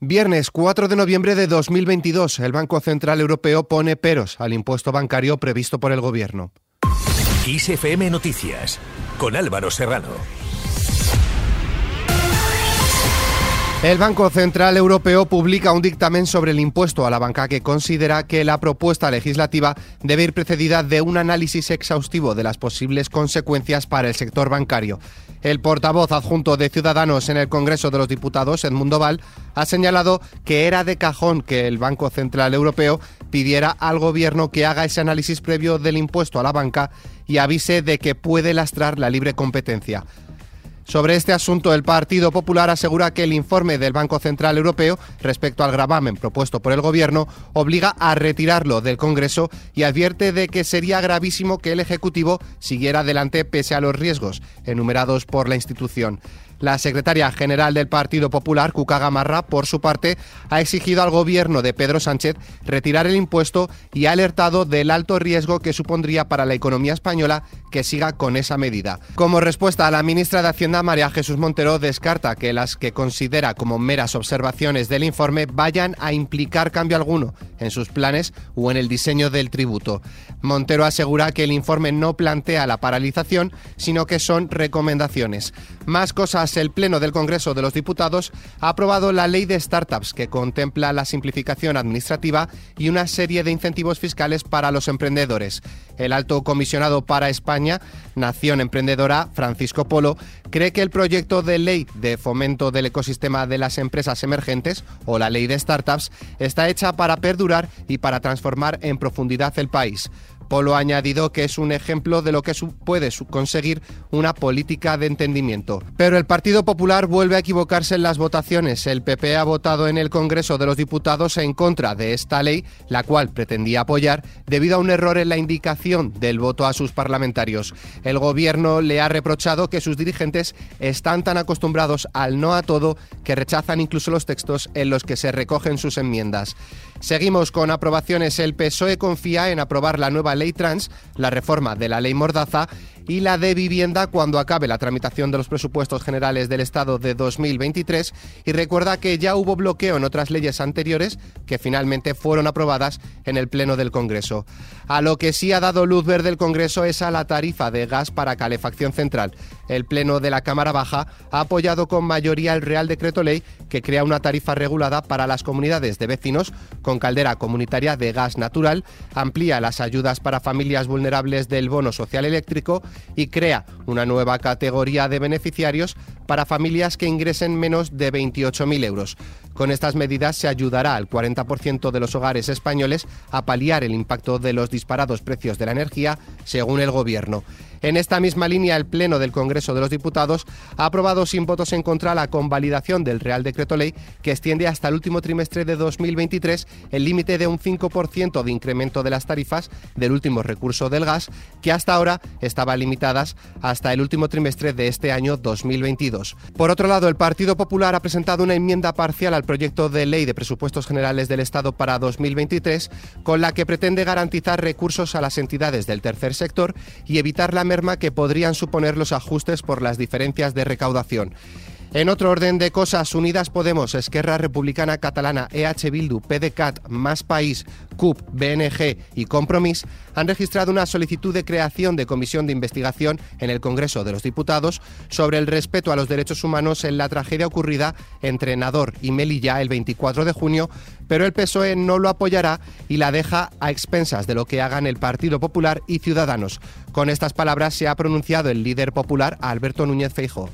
Viernes 4 de noviembre de 2022, el Banco Central Europeo pone peros al impuesto bancario previsto por el gobierno. ISFM Noticias, con Álvaro Serrano. El Banco Central Europeo publica un dictamen sobre el impuesto a la banca que considera que la propuesta legislativa debe ir precedida de un análisis exhaustivo de las posibles consecuencias para el sector bancario. El portavoz adjunto de Ciudadanos en el Congreso de los Diputados, Edmundo Val, ha señalado que era de cajón que el Banco Central Europeo pidiera al Gobierno que haga ese análisis previo del impuesto a la banca y avise de que puede lastrar la libre competencia. Sobre este asunto, el Partido Popular asegura que el informe del Banco Central Europeo respecto al gravamen propuesto por el Gobierno obliga a retirarlo del Congreso y advierte de que sería gravísimo que el Ejecutivo siguiera adelante pese a los riesgos enumerados por la institución. La secretaria general del Partido Popular, Cuca Gamarra, por su parte, ha exigido al gobierno de Pedro Sánchez retirar el impuesto y ha alertado del alto riesgo que supondría para la economía española que siga con esa medida. Como respuesta, la ministra de Hacienda, María Jesús Montero, descarta que las que considera como meras observaciones del informe vayan a implicar cambio alguno en sus planes o en el diseño del tributo. Montero asegura que el informe no plantea la paralización, sino que son recomendaciones. Más cosas, el Pleno del Congreso de los Diputados ha aprobado la ley de startups que contempla la simplificación administrativa y una serie de incentivos fiscales para los emprendedores. El alto comisionado para España, Nación Emprendedora, Francisco Polo, cree que el proyecto de ley de fomento del ecosistema de las empresas emergentes, o la ley de startups, está hecha para perdurar y para transformar en profundidad el país. Polo ha añadido que es un ejemplo de lo que puede conseguir una política de entendimiento. Pero el Partido Popular vuelve a equivocarse en las votaciones. El PP ha votado en el Congreso de los Diputados en contra de esta ley, la cual pretendía apoyar debido a un error en la indicación del voto a sus parlamentarios. El gobierno le ha reprochado que sus dirigentes están tan acostumbrados al no a todo que rechazan incluso los textos en los que se recogen sus enmiendas. Seguimos con aprobaciones. El PSOE confía en aprobar la nueva ley trans, la reforma de la ley Mordaza y la de vivienda cuando acabe la tramitación de los presupuestos generales del Estado de 2023 y recuerda que ya hubo bloqueo en otras leyes anteriores que finalmente fueron aprobadas en el Pleno del Congreso. A lo que sí ha dado luz verde el Congreso es a la tarifa de gas para calefacción central. El Pleno de la Cámara Baja ha apoyado con mayoría el Real Decreto Ley que crea una tarifa regulada para las comunidades de vecinos con caldera comunitaria de gas natural, amplía las ayudas para familias vulnerables del bono social eléctrico y crea una nueva categoría de beneficiarios para familias que ingresen menos de 28.000 euros. Con estas medidas se ayudará al 40% de los hogares españoles a paliar el impacto de los disparados precios de la energía, según el Gobierno. En esta misma línea, el Pleno del Congreso de los Diputados ha aprobado sin votos en contra la convalidación del Real Decreto Ley que extiende hasta el último trimestre de 2023 el límite de un 5% de incremento de las tarifas del último recurso del gas, que hasta ahora estaban limitadas hasta el último trimestre de este año 2022. Por otro lado, el Partido Popular ha presentado una enmienda parcial al proyecto de ley de presupuestos generales del Estado para 2023, con la que pretende garantizar recursos a las entidades del tercer sector y evitar la merma que podrían suponer los ajustes por las diferencias de recaudación. En otro orden de cosas, Unidas Podemos, Esquerra Republicana Catalana, EH Bildu, PDCAT, Más País, CUP, BNG y Compromís han registrado una solicitud de creación de comisión de investigación en el Congreso de los Diputados sobre el respeto a los derechos humanos en la tragedia ocurrida entre Nador y Melilla el 24 de junio, pero el PSOE no lo apoyará y la deja a expensas de lo que hagan el Partido Popular y Ciudadanos. Con estas palabras se ha pronunciado el líder popular Alberto Núñez Feijóo.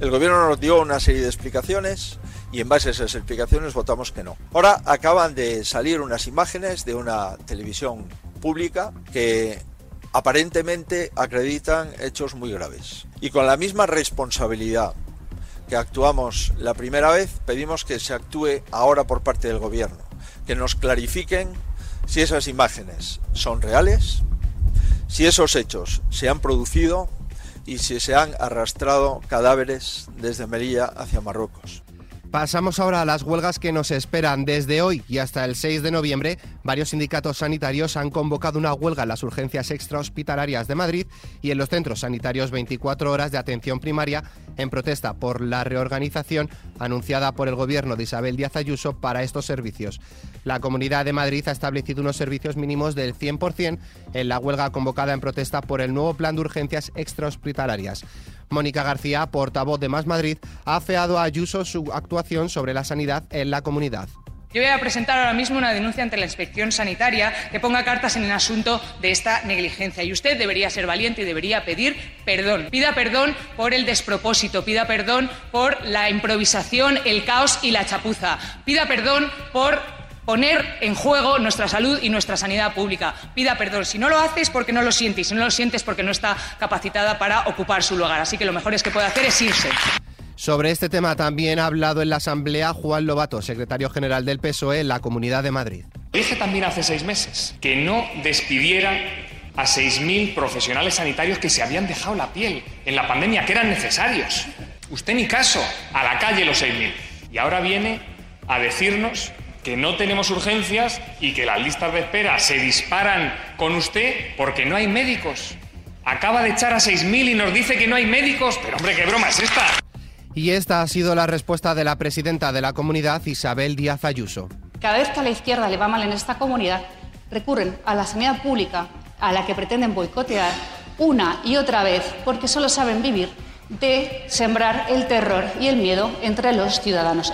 El gobierno nos dio una serie de explicaciones y en base a esas explicaciones votamos que no. Ahora acaban de salir unas imágenes de una televisión pública que aparentemente acreditan hechos muy graves. Y con la misma responsabilidad que actuamos la primera vez, pedimos que se actúe ahora por parte del gobierno, que nos clarifiquen si esas imágenes son reales, si esos hechos se han producido y si se han arrastrado cadáveres desde Melilla hacia Marruecos. Pasamos ahora a las huelgas que nos esperan. Desde hoy y hasta el 6 de noviembre, varios sindicatos sanitarios han convocado una huelga en las urgencias extrahospitalarias de Madrid y en los centros sanitarios 24 horas de atención primaria en protesta por la reorganización anunciada por el gobierno de Isabel Díaz Ayuso para estos servicios. La Comunidad de Madrid ha establecido unos servicios mínimos del 100% en la huelga convocada en protesta por el nuevo plan de urgencias extrahospitalarias. Mónica García, portavoz de Más Madrid, ha afeado a Ayuso su actuación sobre la sanidad en la comunidad. Yo voy a presentar ahora mismo una denuncia ante la inspección sanitaria que ponga cartas en el asunto de esta negligencia. Y usted debería ser valiente y debería pedir perdón. Pida perdón por el despropósito, pida perdón por la improvisación, el caos y la chapuza. Pida perdón por poner en juego nuestra salud y nuestra sanidad pública. Pida perdón. Si no lo haces porque no lo sientes. Si no lo sientes porque no está capacitada para ocupar su lugar. Así que lo mejor es que puede hacer es irse. Sobre este tema también ha hablado en la Asamblea Juan Lobato, secretario general del PSOE en la Comunidad de Madrid. Dije también hace seis meses que no despidieran a 6.000 profesionales sanitarios que se habían dejado la piel en la pandemia, que eran necesarios. Usted ni caso, a la calle los 6.000. Y ahora viene a decirnos que no tenemos urgencias y que las listas de espera se disparan con usted porque no hay médicos. Acaba de echar a 6.000 y nos dice que no hay médicos. Pero hombre, ¿qué broma es esta? Y esta ha sido la respuesta de la presidenta de la comunidad, Isabel Díaz Ayuso. Cada vez que a la izquierda le va mal en esta comunidad, recurren a la sanidad pública a la que pretenden boicotear una y otra vez porque solo saben vivir de sembrar el terror y el miedo entre los ciudadanos.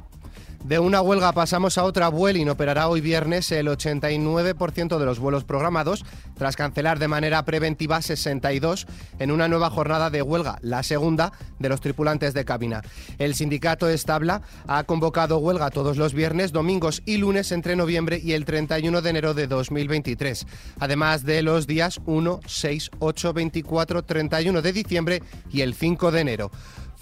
De una huelga pasamos a otra. Vueling operará hoy viernes el 89% de los vuelos programados, tras cancelar de manera preventiva 62 en una nueva jornada de huelga, la segunda de los tripulantes de cabina. El sindicato Establa ha convocado huelga todos los viernes, domingos y lunes entre noviembre y el 31 de enero de 2023, además de los días 1, 6, 8, 24, 31 de diciembre y el 5 de enero.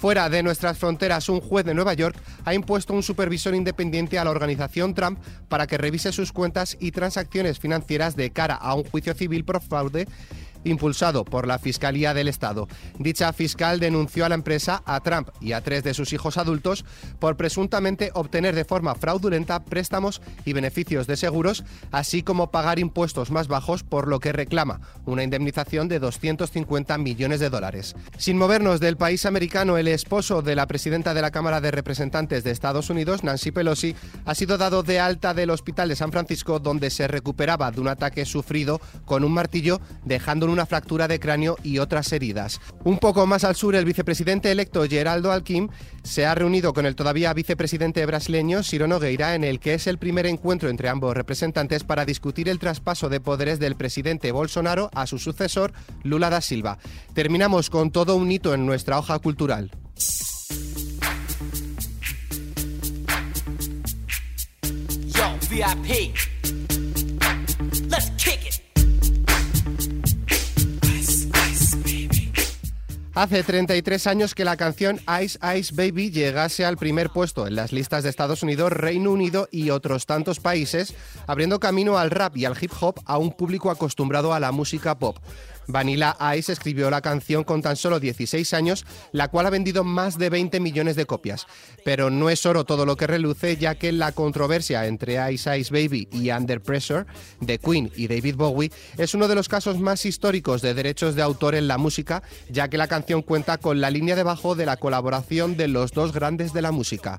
Fuera de nuestras fronteras, un juez de Nueva York ha impuesto un supervisor independiente a la organización Trump para que revise sus cuentas y transacciones financieras de cara a un juicio civil por fraude impulsado por la Fiscalía del Estado. Dicha fiscal denunció a la empresa, a Trump y a tres de sus hijos adultos por presuntamente obtener de forma fraudulenta préstamos y beneficios de seguros, así como pagar impuestos más bajos, por lo que reclama una indemnización de 250 millones de dólares. Sin movernos del país americano, el esposo de la presidenta de la Cámara de Representantes de Estados Unidos, Nancy Pelosi, ha sido dado de alta del Hospital de San Francisco, donde se recuperaba de un ataque sufrido con un martillo, dejando una fractura de cráneo y otras heridas. Un poco más al sur, el vicepresidente electo Geraldo Alquim se ha reunido con el todavía vicepresidente brasileño Ciro Nogueira en el que es el primer encuentro entre ambos representantes para discutir el traspaso de poderes del presidente Bolsonaro a su sucesor Lula da Silva. Terminamos con todo un hito en nuestra hoja cultural. Hace 33 años que la canción Ice Ice Baby llegase al primer puesto en las listas de Estados Unidos, Reino Unido y otros tantos países, abriendo camino al rap y al hip hop a un público acostumbrado a la música pop. Vanilla Ice escribió la canción con tan solo 16 años, la cual ha vendido más de 20 millones de copias. Pero no es oro todo lo que reluce, ya que la controversia entre Ice Ice Baby y Under Pressure de Queen y David Bowie es uno de los casos más históricos de derechos de autor en la música, ya que la canción cuenta con la línea de bajo de la colaboración de los dos grandes de la música.